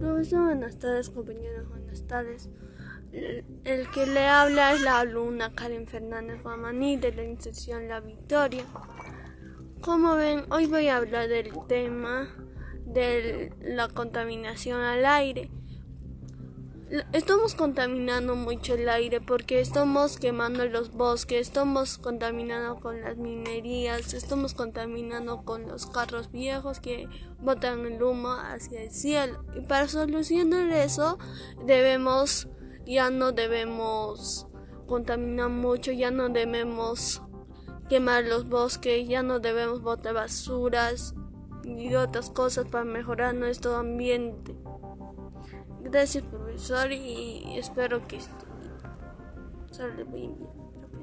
Profesor, buenas tardes, compañeros, buenas tardes. El que le habla es la alumna Karen Fernández Guamaní de la institución La Victoria. Como ven, hoy voy a hablar del tema de la contaminación al aire. Estamos contaminando mucho el aire porque estamos quemando los bosques, estamos contaminando con las minerías, estamos contaminando con los carros viejos que botan el humo hacia el cielo. Y para solucionar eso debemos, ya no debemos contaminar mucho, ya no debemos quemar los bosques, ya no debemos botar basuras y otras cosas para mejorar nuestro ambiente. Gracias, profesor, y espero que salga bien, profesor.